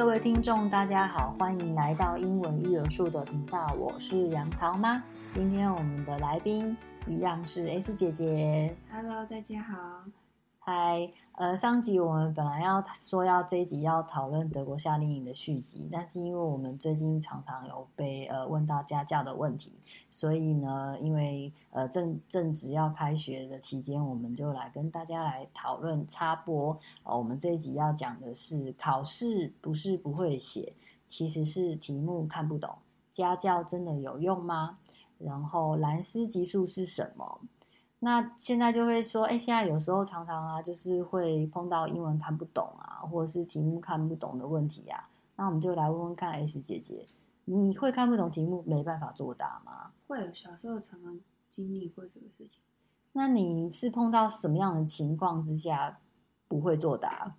各位听众，大家好，欢迎来到英文育儿树的频道，我是杨桃妈。今天我们的来宾一样是 S 姐姐。Hello，大家好。嗨，呃，上集我们本来要说要这一集要讨论德国夏令营的续集，但是因为我们最近常常有被呃问到家教的问题，所以呢，因为呃正正值要开学的期间，我们就来跟大家来讨论插播。哦，我们这一集要讲的是考试不是不会写，其实是题目看不懂，家教真的有用吗？然后兰斯级数是什么？那现在就会说，哎，现在有时候常常啊，就是会碰到英文看不懂啊，或者是题目看不懂的问题呀、啊。那我们就来问问看，S 姐姐，你会看不懂题目没办法作答吗？会，小时候常常经历过这个事情。那你是碰到什么样的情况之下不会作答？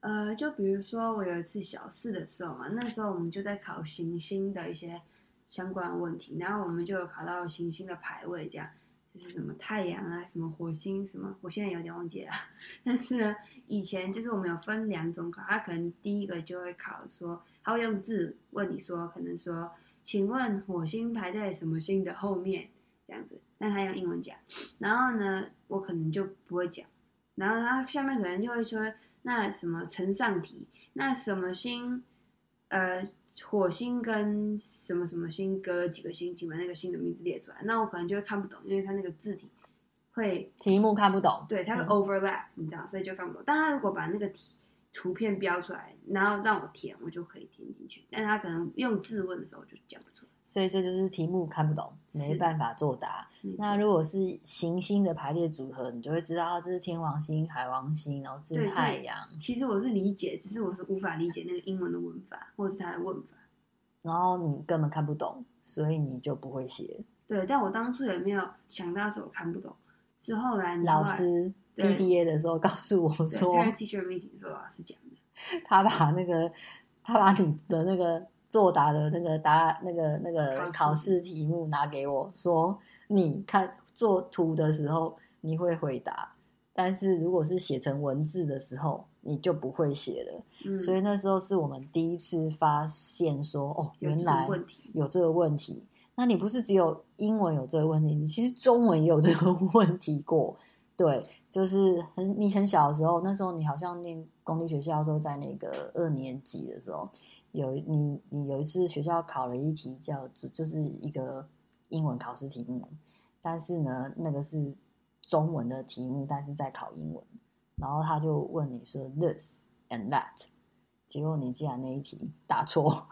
呃，就比如说我有一次小四的时候嘛，那时候我们就在考行星的一些相关问题，然后我们就有考到行星的排位这样。就是什么太阳啊，什么火星，什么我现在有点忘记了。但是呢，以前就是我们有分两种考，他可能第一个就会考说，他会用字问你说，可能说，请问火星排在什么星的后面？这样子，那他用英文讲，然后呢，我可能就不会讲，然后他下面可能就会说，那什么承上题，那什么星，呃。火星跟什么什么星隔了几个星期把那个星的名字列出来，那我可能就会看不懂，因为它那个字体会题目看不懂，对，它会 overlap，嗯，你知道，所以就看不懂。但他如果把那个题图片标出来，然后让我填，我就可以填进去。但他可能用字问的时候，我就讲不出来。所以这就是题目看不懂，没办法作答。那如果是行星的排列组合，你就会知道这是天王星、海王星，然后是太阳。其实我是理解，只是我是无法理解那个英文的文法，或者是它的问法。然后你根本看不懂，所以你就不会写。对，但我当初也没有想到是我看不懂，是后来老师 PDA 的时候告诉我说，teacher meeting 时候老师讲的，他把那个他把你的那个。作答的那个答案，那个那个考试题目拿给我说，你看做图的时候你会回答，但是如果是写成文字的时候，你就不会写了。嗯。所以那时候是我们第一次发现说，哦，原来有这个问题。那你不是只有英文有这个问题，你其实中文也有这个问题过。对，就是很你很小的时候，那时候你好像念公立学校的时候，在那个二年级的时候。有你，你有一次学校考了一题叫就就是一个英文考试题目，但是呢，那个是中文的题目，但是在考英文，然后他就问你说 this and that，结果你竟然那一题答错，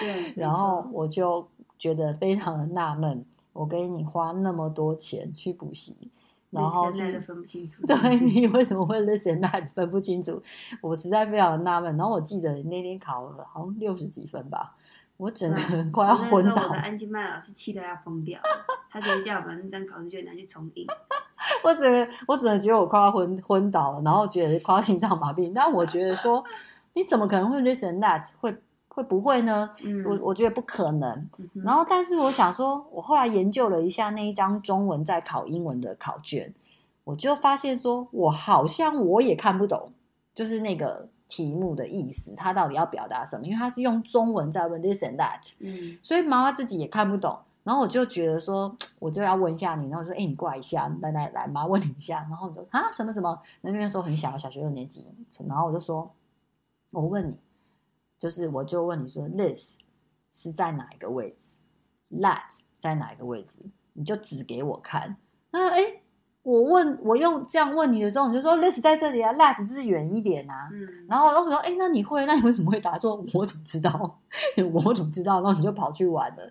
对，然后我就觉得非常的纳闷，我给你花那么多钱去补习。然后去分不清楚，对，你为什么会 listen that 分不清楚？我实在非常的纳闷。然后我记得那天考了好像六十几分吧，我整个人快要昏倒。我的安静麦老师气得要疯掉，他直接叫我把那张考试卷拿去重印。我整个我只能觉得我快要昏昏倒了，然后觉得快要心脏麻痹。但我觉得说，你怎么可能会 listen that 会？会不会呢？嗯、我我觉得不可能。嗯、然后，但是我想说，我后来研究了一下那一张中文在考英文的考卷，我就发现说，我好像我也看不懂，就是那个题目的意思，他到底要表达什么？因为他是用中文在问 this and that，嗯，所以妈妈自己也看不懂。然后我就觉得说，我就要问一下你。然后我说，哎，你过来一下，来来来，妈问你一下。然后你说啊，什么什么？那边时候很小，小学六年级。然后我就说，我问你。就是，我就问你说，this 是在哪一个位置？that 在哪一个位置？你就指给我看。那哎，我问我用这样问你的时候，你就说 this 在这里啊，that 是远一点啊。嗯。然后，然后我说，哎，那你会？那你为什么会答说？我怎么知道？我怎么知道？然后你就跑去玩了。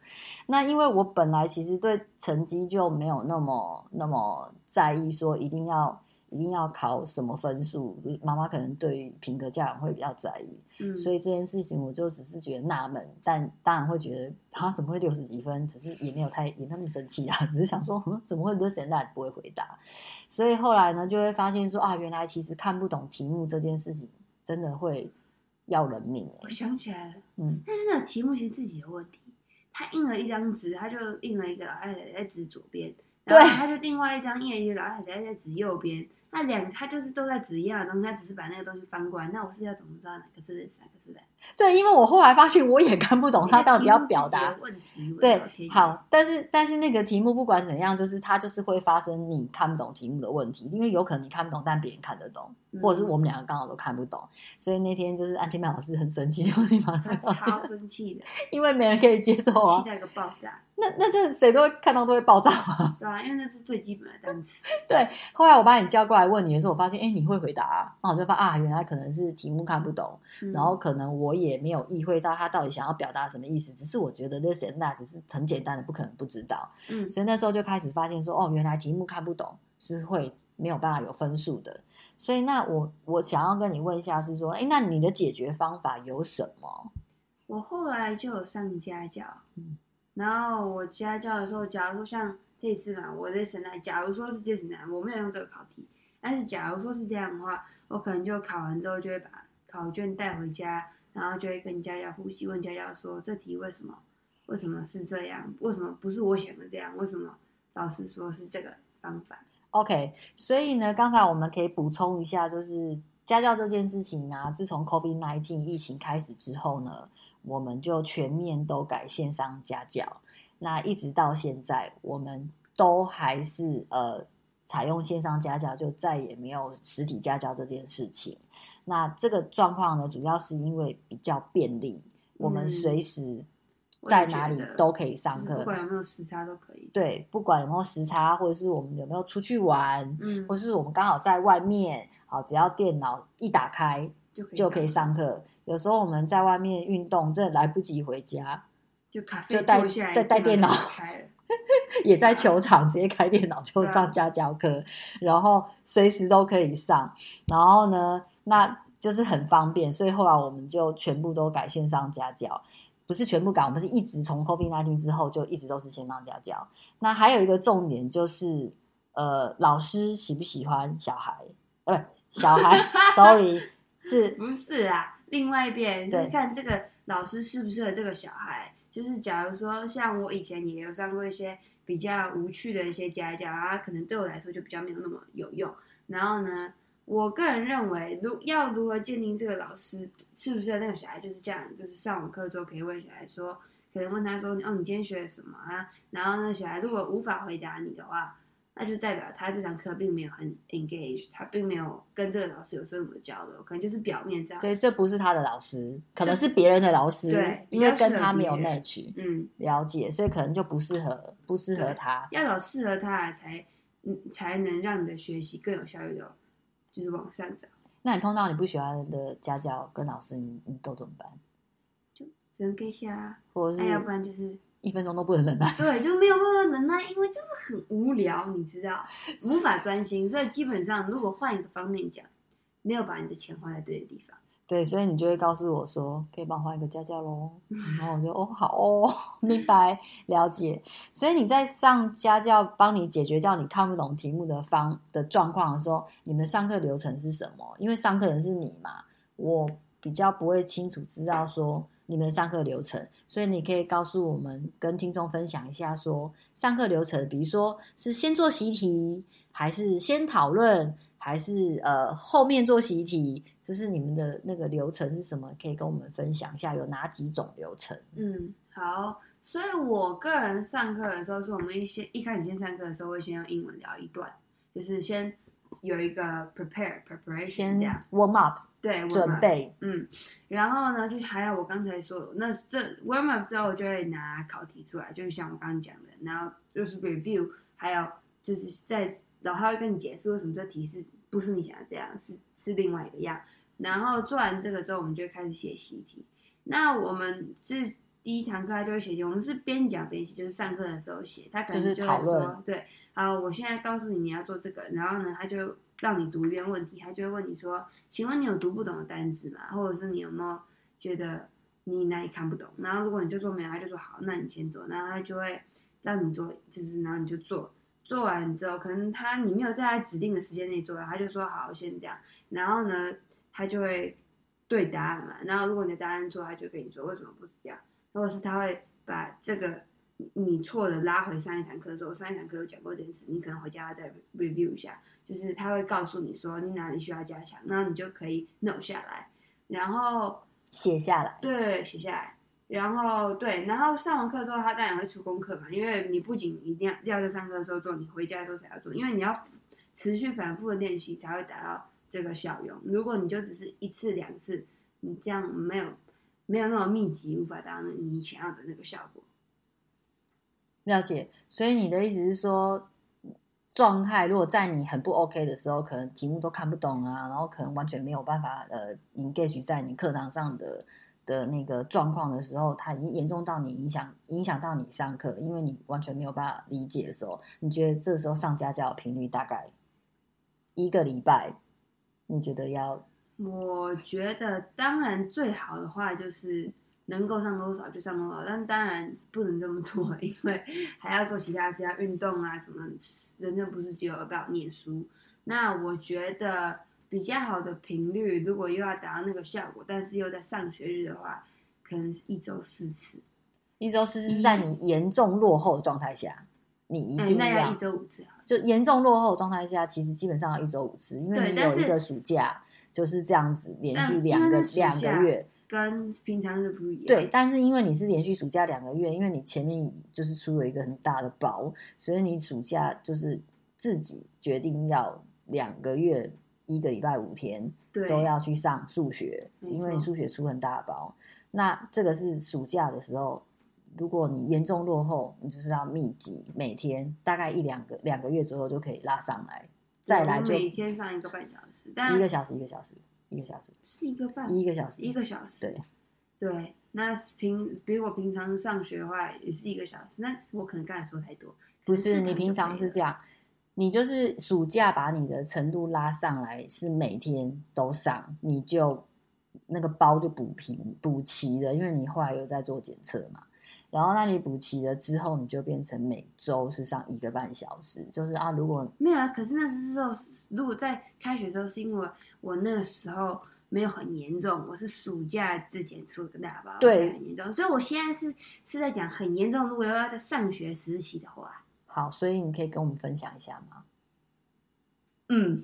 那因为我本来其实对成绩就没有那么那么在意，说一定要。一定要考什么分数？妈妈可能对于品格教养会比较在意，嗯，所以这件事情我就只是觉得纳闷，但当然会觉得他怎么会六十几分？只是也没有太也没有那么生气啊，只是想说，嗯，怎么会 this and that 不会回答？所以后来呢，就会发现说啊，原来其实看不懂题目这件事情真的会要人命欸。我想起来了，嗯，但是那题目其实自己有问题，他印了一张纸，他就印了一个哎在纸左边。对，他就另外一张页页，然后还在纸右边。那两，他就是都在纸一样的东西，他只是把那个东西翻过来。那我是要怎么知道哪个字是哪个字的？对，因为我后来发现我也看不懂他到底要表达问题。对，好，但是但是那个题目不管怎样，就是它就是会发生你看不懂题目的问题，因为有可能你看不懂，但别人看得懂，嗯、或者是我们两个刚好都看不懂。所以那天就是安琪曼老师很生气，就立马超生气的，因为没人可以接受啊，期待个爆炸。那那这谁都会看到都会爆炸吗？对啊，因为那是最基本的单词。对，后来我把你叫过来问你的时候，我发现哎，你会回答啊，然后我就发现啊，原来可能是题目看不懂，嗯、然后可能我也没有意会到他到底想要表达什么意思，只是我觉得那些那只是很简单的，不可能不知道。嗯，所以那时候就开始发现说，哦，原来题目看不懂是会没有办法有分数的。所以那我我想要跟你问一下，是说，哎，那你的解决方法有什么？我后来就有上家教，嗯。然后我家教的时候，假如说像这次嘛，我在省台，假如说是这次呢，我没有用这个考题，但是假如说是这样的话，我可能就考完之后就会把考卷带回家，然后就会跟家教复习，问家教说这题为什么，为什么是这样，为什么不是我想的这样，为什么老师说是这个方法？OK，所以呢，刚才我们可以补充一下，就是家教这件事情呢、啊，自从 COVID-19 疫情开始之后呢。我们就全面都改线上家教，那一直到现在，我们都还是呃采用线上家教，就再也没有实体家教这件事情。那这个状况呢，主要是因为比较便利，嗯、我们随时在哪里都可以上课，不管有没有时差都可以。对，不管有没有时差，或者是我们有没有出去玩，嗯，或者是我们刚好在外面，好，只要电脑一打开就可以就可以上课。有时候我们在外面运动，真的来不及回家，就咖啡就带带带电脑，也在球场直接开电脑就上家教课，然后随时都可以上。然后呢，那就是很方便，所以后来我们就全部都改线上家教，不是全部改，我们是一直从 COVID-19 之后就一直都是线上家教。那还有一个重点就是，呃，老师喜不喜欢小孩？呃，不，小孩，sorry，是不是啊？另外一边是看这个老师适不适合这个小孩，就是假如说像我以前也有上过一些比较无趣的一些家教啊，可能对我来说就比较没有那么有用。然后呢，我个人认为，如要如何鉴定这个老师适不适合那个小孩，就是这样，就是上完课之后可以问小孩说，可能问他说，哦，你今天学了什么啊？然后呢，小孩如果无法回答你的话。那就代表他这堂课并没有很 engage，他并没有跟这个老师有深入的交流，可能就是表面上。所以这不是他的老师，可能是别人的老师，对，因为跟他没有 match。嗯，了解，所以可能就不适合，不适合他。要找适合他才，嗯，才能让你的学习更有效率的，就是往上涨。那你碰到你不喜欢的家教跟老师，你你都怎么办？就只能给下，或者是，哎，要不然就是。一分钟都不能忍耐，对，就没有办法忍耐，因为就是很无聊，你知道，无法专心，所以基本上如果换一个方面讲，没有把你的钱花在对的地方。对，所以你就会告诉我说，可以帮我换一个家教喽。然后我就哦，好哦，明白了解。所以你在上家教帮你解决掉你看不懂题目的方的状况的时候，你们上课流程是什么？因为上课人是你嘛，我比较不会清楚知道说。你们上课流程，所以你可以告诉我们，跟听众分享一下，说上课流程，比如说是先做习题，还是先讨论，还是呃后面做习题，就是你们的那个流程是什么？可以跟我们分享一下，有哪几种流程？嗯，好，所以我个人上课的时候，是我们一些一开始先上课的时候，会先用英文聊一段，就是先。有一个 prepare preparation 这样 warm up 对准备嗯，然后呢，就还有我刚才说那这 warm up 之后，我就会拿考题出来，就是像我刚刚讲的，然后就是 review，还有就是在然后他会跟你解释为什么这题是不是你想的这样，是是另外一个样。然后做完这个之后，我们就会开始写习题。那我们就是第一堂课他就会写题，我们是边讲边写，就是上课的时候写，他可能就会说、就是、对。好，我现在告诉你你要做这个，然后呢，他就让你读一遍问题，他就会问你说，请问你有读不懂的单词吗？或者是你有没有觉得你哪里看不懂？然后如果你就说没有，他就说好，那你先做，然后他就会让你做，就是然后你就做，做完之后，可能他你没有在他指定的时间内做完，他就说好，先这样，然后呢，他就会对答案嘛，然后如果你的答案错，他就跟你说为什么不是这样，或者是他会把这个。你错了拉回上一堂课的时候，上一堂课有讲过这件事，你可能回家再 review 一下，就是他会告诉你说你哪里需要加强，那你就可以 note 下来，然后写下来，对，写下来，然后对，然后上完课之后，他当然会出功课嘛，因为你不仅一定要要在上课的时候做，你回家的时候才要做，因为你要持续反复的练习才会达到这个效用。如果你就只是一次两次，你这样没有没有那么密集，无法达到你想要的那个效果。了解，所以你的意思是说，状态如果在你很不 OK 的时候，可能题目都看不懂啊，然后可能完全没有办法呃 engage 在你课堂上的的那个状况的时候，它已经严重到你影响影响到你上课，因为你完全没有办法理解的时候，你觉得这时候上家教频率大概一个礼拜，你觉得要？我觉得当然最好的话就是。能够上多少就上多少，但当然不能这么做，因为还要做其他事，要运动啊什么。人生不是只有要念书。那我觉得比较好的频率，如果又要达到那个效果，但是又在上学日的话，可能是一周四次。一周四次是在你严重落后的状态下，你一定要、一周五次。就严重落后的状态下，其实基本上要一周五次，因为你有一个暑假就是这样子连续两个两个月。跟平常日不一样。对，但是因为你是连续暑假两个月，因为你前面就是出了一个很大的包，所以你暑假就是自己决定要两个月一个礼拜五天都要去上数学，因为你数学出很大的包。那这个是暑假的时候，如果你严重落后，你就是要密集，每天大概一两个两个月左右就可以拉上来，再来就每天上一个半小时，一个小时一个小时。一个小时是一个半，一个小时，一个小时。对，对，那平比我平常上学的话也是一个小时，那我可能刚才说太多。不是，你平常是这样，你就是暑假把你的程度拉上来，是每天都上，你就那个包就补平补齐了，因为你后来有在做检测嘛。然后那你补齐了之后，你就变成每周是上一个半小时，就是啊，如果没有啊，可是那时候，如果在开学的时候，是因为我那个时候没有很严重，我是暑假之前出了个大包，对，很严重，所以我现在是是在讲很严重，如果要在上学时期的话，好，所以你可以跟我们分享一下吗？嗯，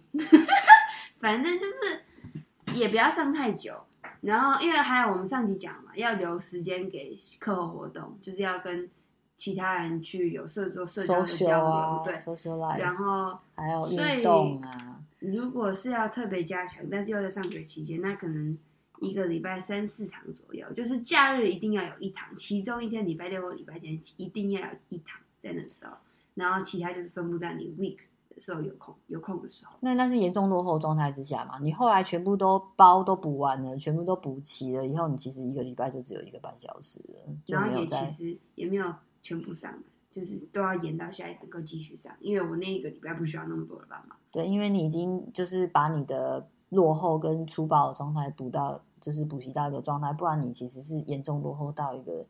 反正就是也不要上太久。然后，因为还有我们上集讲嘛，要留时间给课后活动，就是要跟其他人去有社做社交的交流，啊、对，social life，然后还有运动啊。如果是要特别加强，但是又在上学期间，那可能一个礼拜三四堂左右，就是假日一定要有一堂，其中一天礼拜六或礼拜天一定要有一堂在那时候，然后其他就是分布在你 week。时候有空有空的时候，那那是严重落后状态之下嘛？你后来全部都包都补完了，全部都补齐了以后，你其实一个礼拜就只有一个半小时了，然后也其实也没有全部上，就是都要延到下一堂课继续上，因为我那一个礼拜不需要那么多的帮忙。对，因为你已经就是把你的落后跟粗暴的状态补到，就是补习到一个状态，不然你其实是严重落后到一个。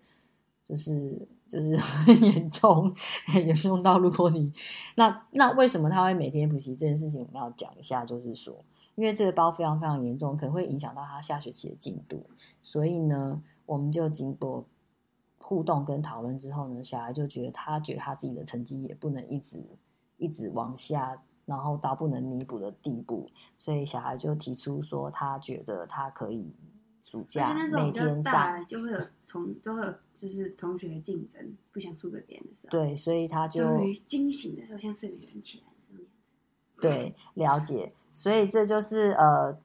就是就是很严重，很严重到如果你那那为什么他会每天补习这件事情，我们要讲一下，就是说，因为这个包非常非常严重，可能会影响到他下学期的进度，所以呢，我们就经过互动跟讨论之后呢，小孩就觉得他觉得他自己的成绩也不能一直一直往下，然后到不能弥补的地步，所以小孩就提出说，他觉得他可以暑假每天上就会有同都会有。就是同学竞争，不想出个点的时候，对，所以他就终于惊醒的时候，像睡美人起来的时候对，了解。所以这就是呃，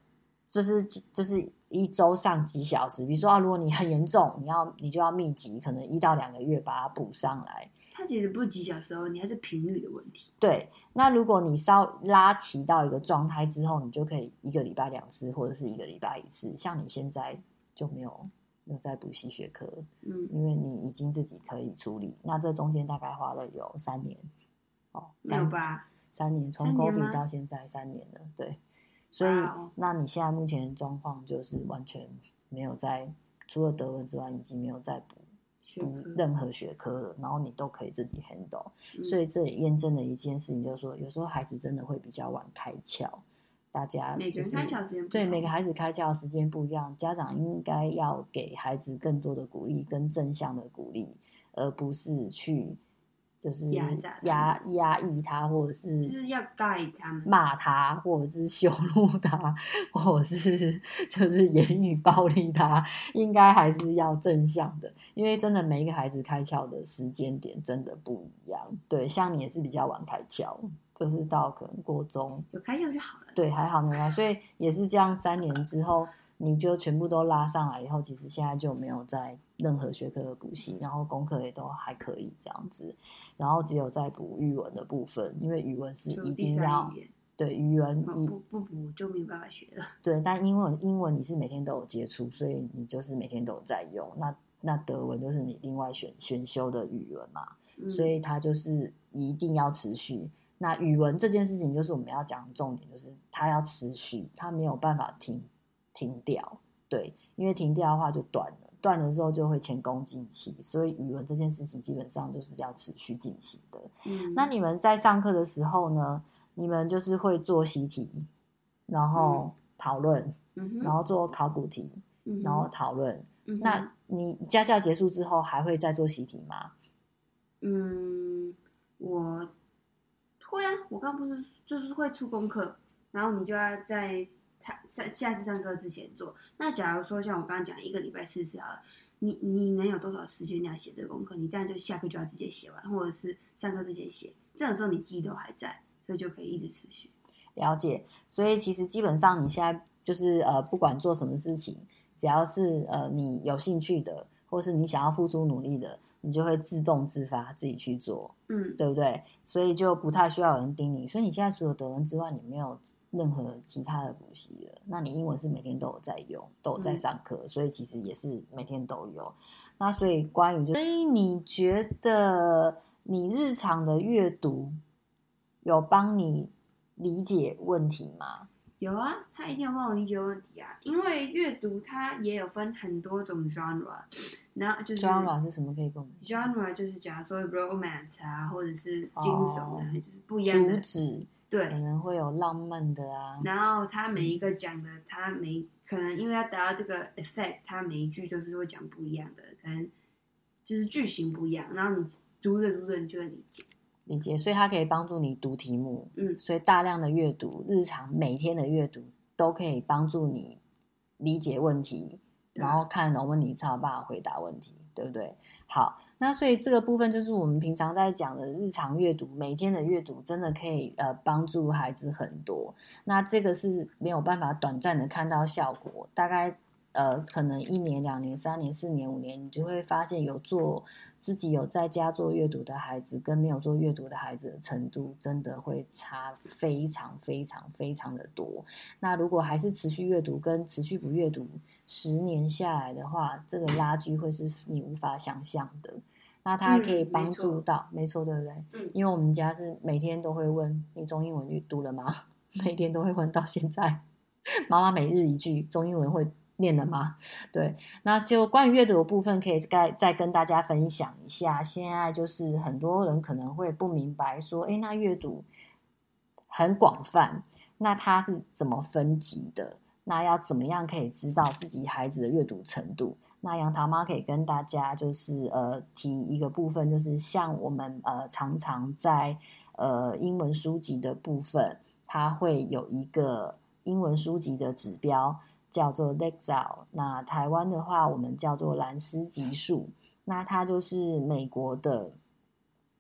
就是就是一周上几小时。比如说啊，如果你很严重，你要你就要密集，可能一到两个月把它补上来。它其实不是几小时哦，你还是频率的问题。对，那如果你稍拉齐到一个状态之后，你就可以一个礼拜两次，或者是一个礼拜一次。像你现在就没有。有在补习学科，嗯，因为你已经自己可以处理，那这中间大概花了有三年，哦，没有吧？三年，从 COVID 到现在三年了，对，所以那你现在目前的状况就是完全没有在，除了德文之外，已经没有在补补任何学科了，然后你都可以自己 handle，嗯，所以这也验证了一件事情，就是说有时候孩子真的会比较晚开窍。大家就是对每个孩子开窍的时间不一样，家长应该要给孩子更多的鼓励跟正向的鼓励，而不是去。就是压压压抑他，或者是就是要 guide 他们，骂他，或者是羞辱他，或者是就是言语暴力他，应该还是要正向的，因为真的每一个孩子开窍的时间点真的不一样。对，像你也是比较晚开窍，就是到可能国中有开窍就好了。对，还好没有，所以也是这样，三年之后。你就全部都拉上来以后，其实现在就没有在任何学科的补习，然后功课也都还可以这样子，然后只有在补语文的部分，因为语文是一定要对语文不不补就没有办法学了。对，但英文英文你是每天都有接触，所以你就是每天都有在用。那那德文就是你另外选选修的语文嘛，嗯、所以它就是一定要持续。那语文这件事情就是我们要讲的重点，就是它要持续，它没有办法停。停掉，对，因为停掉的话就断了，断了之后就会前功尽弃，所以语文这件事情基本上就是要持续进行的。嗯，那你们在上课的时候呢，你们就是会做习题，然后讨论，嗯，然后做考古题，嗯，然后讨论。嗯，那你家教结束之后还会再做习题吗？嗯，我会啊，我刚不是就是会出功课，然后你就要在。他下下次上课之前做。那假如说像我刚刚讲一个礼拜四次好了，你你能有多少时间你要写这个功课？你当然就下课就要直接写完，或者是上课之前写。这种时候你记忆都还在，所以就可以一直持续。了解。所以其实基本上你现在就是呃，不管做什么事情，只要是呃你有兴趣的，或是你想要付出努力的，你就会自动自发自己去做，嗯，对不对？所以就不太需要有人盯你。所以你现在除了德文之外，你没有。任何其他的补习了，那你英文是每天都有在用，都有在上课，嗯，所以其实也是每天都有。那所以关于，所以你觉得你日常的阅读有帮你理解问题吗？有啊，他一定要帮我理解问题啊，因为阅读它也有分很多种 genre，然后就是 genre 是什么？可以跟我们 genre 就是假如说 romance 啊，或者是惊悚啊，就是不一样的主旨，对，可能会有浪漫的啊。然后他每一个讲的，他每可能因为要达到这个 effect，他每一句就是会讲不一样的，可能就是句型不一样，然后你读着读着你就会理解。理解，所以它可以帮助你读题目。嗯，所以大量的阅读，日常每天的阅读都可以帮助你理解问题，然后看懂问题才有办法回答问题，对不对？好，那所以这个部分就是我们平常在讲的日常阅读，每天的阅读真的可以呃帮助孩子很多。那这个是没有办法短暂的看到效果，大概。呃，可能一年、两年、三年、四年、五年，你就会发现有做自己有在家做阅读的孩子，跟没有做阅读的孩子的程度，真的会差非常、非常、非常的多。那如果还是持续阅读跟持续不阅读，十年下来的话，这个拉锯会是你无法想象的。那它还可以帮助到，嗯、没错，对不对？嗯。因为我们家是每天都会问你中英文阅读了吗？每天都会问到现在，妈妈每日一句中英文会。念了吗？对，那就关于阅读的部分，可以再再跟大家分享一下。现在就是很多人可能会不明白，说，诶，那阅读很广泛，那它是怎么分级的？那要怎么样可以知道自己孩子的阅读程度？那杨桃妈可以跟大家就是呃提一个部分，就是像我们呃常常在呃英文书籍的部分，它会有一个英文书籍的指标。叫做 Lexile，那台湾的话，我们叫做兰斯级数。那它就是美国的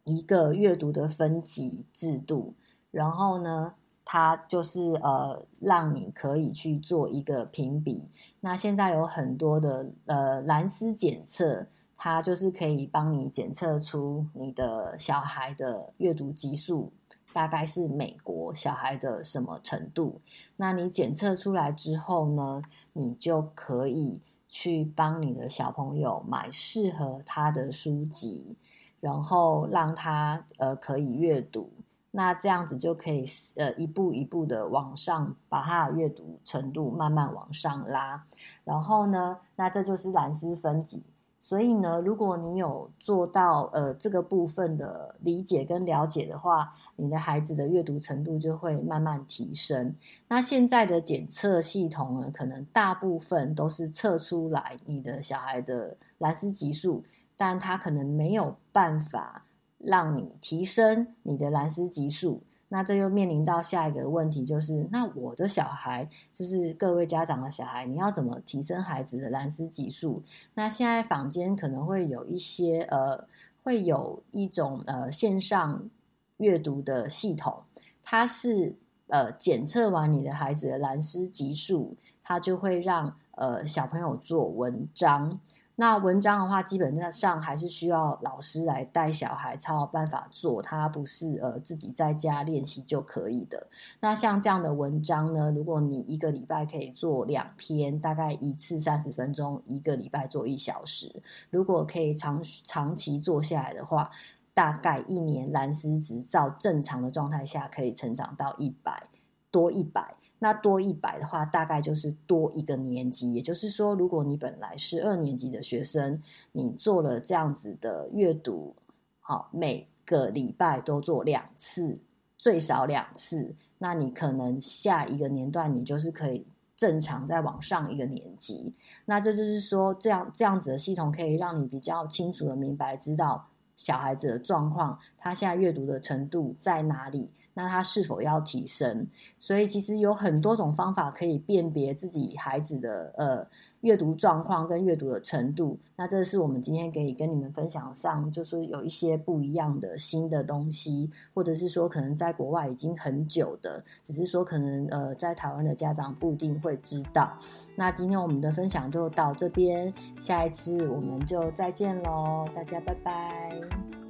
一个阅读的分级制度。然后呢，它就是呃，让你可以去做一个评比。那现在有很多的呃兰斯检测，它就是可以帮你检测出你的小孩的阅读级数。大概是美国小孩的什么程度？那你检测出来之后呢，你就可以去帮你的小朋友买适合他的书籍，然后让他呃可以阅读。那这样子就可以呃一步一步的往上，把他的阅读程度慢慢往上拉。然后呢，那这就是蓝斯分级。所以呢，如果你有做到呃这个部分的理解跟了解的话，你的孩子的阅读程度就会慢慢提升。那现在的检测系统呢，可能大部分都是测出来你的小孩的兰斯级数但它可能没有办法让你提升你的蓝丝激素。那这又面临到下一个问题，就是那我的小孩，就是各位家长的小孩，你要怎么提升孩子的蓝丝激素？那现在坊间可能会有一些呃，会有一种呃线上阅读的系统，它是呃检测完你的孩子的蓝丝激素，它就会让呃小朋友做文章。那文章的话，基本上还是需要老师来带小孩才有办法做，他不是呃自己在家练习就可以的。那像这样的文章呢，如果你一个礼拜可以做两篇，大概一次三十分钟，一个礼拜做一小时，如果可以长长期做下来的话，大概一年蓝丝值照正常的状态下可以成长到一百多一百。那多一百的话，大概就是多一个年级。也就是说，如果你本来是二年级的学生，你做了这样子的阅读，好，每个礼拜都做两次，最少两次，那你可能下一个年段你就是可以正常再往上一个年级。那这就是说，这样这样子的系统可以让你比较清楚的明白知道小孩子的状况，他现在阅读的程度在哪里。那他是否要提升？所以其实有很多种方法可以辨别自己孩子的呃阅读状况跟阅读的程度。那这是我们今天可以跟你们分享上，就是有一些不一样的新的东西，或者是说可能在国外已经很久的，只是说可能呃在台湾的家长不一定会知道。那今天我们的分享就到这边，下一次我们就再见喽，大家拜拜。